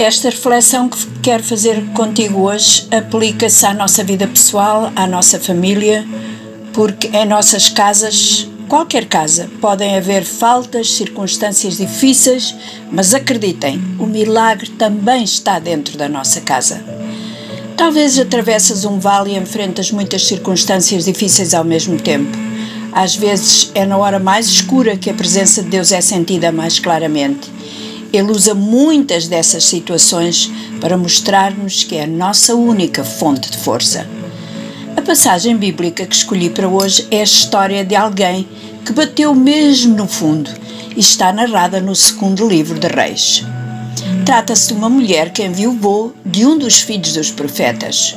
Esta reflexão que quero fazer contigo hoje aplica-se à nossa vida pessoal, à nossa família, porque em nossas casas, qualquer casa, podem haver faltas, circunstâncias difíceis, mas acreditem, o milagre também está dentro da nossa casa. Talvez atravessas um vale e enfrentas muitas circunstâncias difíceis ao mesmo tempo. Às vezes é na hora mais escura que a presença de Deus é sentida mais claramente ele usa muitas dessas situações para mostrar-nos que é a nossa única fonte de força. A passagem bíblica que escolhi para hoje é a história de alguém que bateu mesmo no fundo e está narrada no segundo livro de Reis. Trata-se de uma mulher que enviou de um dos filhos dos profetas.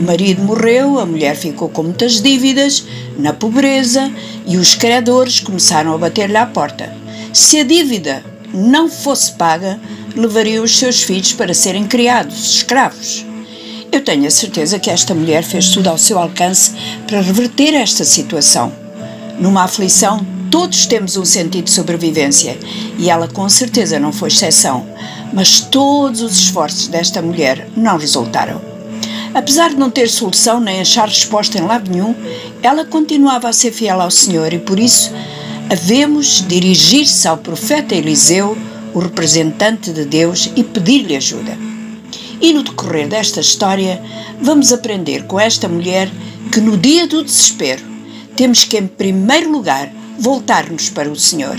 O marido morreu, a mulher ficou com muitas dívidas, na pobreza, e os credores começaram a bater-lhe à porta. Se a dívida não fosse paga, levaria os seus filhos para serem criados, escravos. Eu tenho a certeza que esta mulher fez tudo ao seu alcance para reverter esta situação. Numa aflição, todos temos um sentido de sobrevivência e ela com certeza não foi exceção, mas todos os esforços desta mulher não resultaram. Apesar de não ter solução nem achar resposta em lado nenhum, ela continuava a ser fiel ao Senhor e por isso havemos dirigir-se ao profeta Eliseu, o representante de Deus, e pedir-lhe ajuda. E no decorrer desta história, vamos aprender com esta mulher que no dia do desespero temos que, em primeiro lugar, voltar-nos para o Senhor.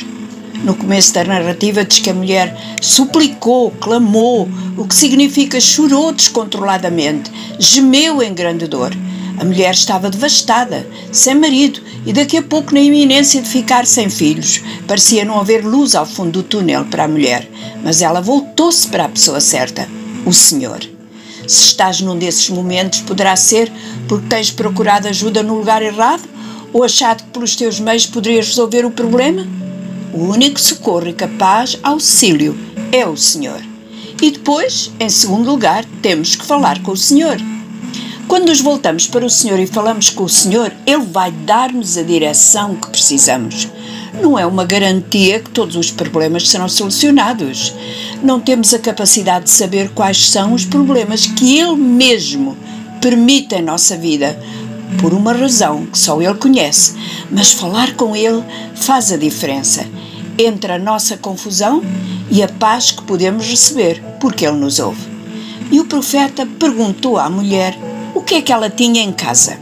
No começo da narrativa diz que a mulher suplicou, clamou, o que significa chorou descontroladamente, gemeu em grande dor. A mulher estava devastada, sem marido e daqui a pouco na iminência de ficar sem filhos. Parecia não haver luz ao fundo do túnel para a mulher, mas ela voltou-se para a pessoa certa, o Senhor. Se estás num desses momentos, poderá ser porque tens procurado ajuda no lugar errado ou achado que pelos teus meios poderias resolver o problema? O único socorro e capaz auxílio é o Senhor. E depois, em segundo lugar, temos que falar com o Senhor. Quando nos voltamos para o Senhor e falamos com o Senhor, Ele vai dar-nos a direção que precisamos. Não é uma garantia que todos os problemas serão solucionados. Não temos a capacidade de saber quais são os problemas que Ele mesmo permite em nossa vida, por uma razão que só Ele conhece, mas falar com Ele faz a diferença entre a nossa confusão e a paz que podemos receber, porque Ele nos ouve. E o profeta perguntou à mulher que é que ela tinha em casa.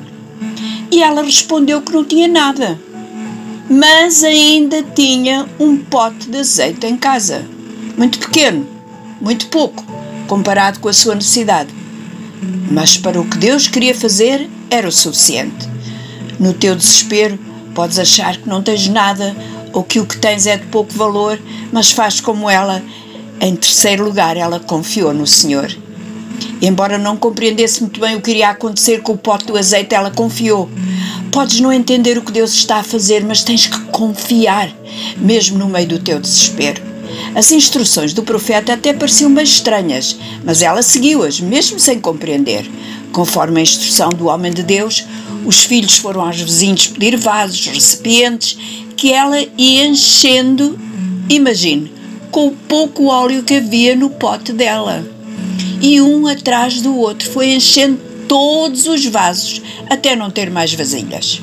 E ela respondeu que não tinha nada, mas ainda tinha um pote de azeite em casa. Muito pequeno, muito pouco, comparado com a sua necessidade. Mas para o que Deus queria fazer era o suficiente. No teu desespero, podes achar que não tens nada ou que o que tens é de pouco valor, mas faz como ela. Em terceiro lugar, ela confiou no Senhor Embora não compreendesse muito bem o que iria acontecer com o pote do azeite, ela confiou. Podes não entender o que Deus está a fazer, mas tens que confiar, mesmo no meio do teu desespero. As instruções do profeta até pareciam bem estranhas, mas ela seguiu-as, mesmo sem compreender. Conforme a instrução do homem de Deus, os filhos foram aos vizinhos pedir vasos, recipientes, que ela ia enchendo, imagine, com o pouco óleo que havia no pote dela e um atrás do outro foi enchendo todos os vasos até não ter mais vasilhas.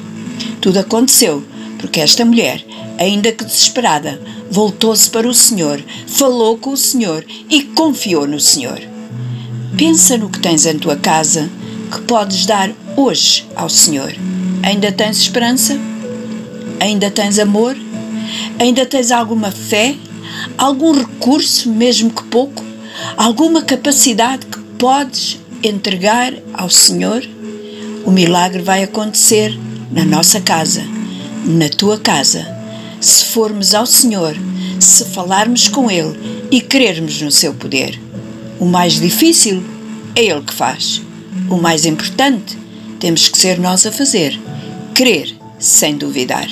Tudo aconteceu porque esta mulher, ainda que desesperada, voltou-se para o Senhor, falou com o Senhor e confiou no Senhor. Pensa no que tens em tua casa que podes dar hoje ao Senhor. Ainda tens esperança? Ainda tens amor? Ainda tens alguma fé? Algum recurso, mesmo que pouco? Alguma capacidade que podes entregar ao Senhor, o milagre vai acontecer na nossa casa, na tua casa, se formos ao Senhor, se falarmos com Ele e crermos no seu poder. O mais difícil é Ele que faz. O mais importante temos que ser nós a fazer, crer sem duvidar.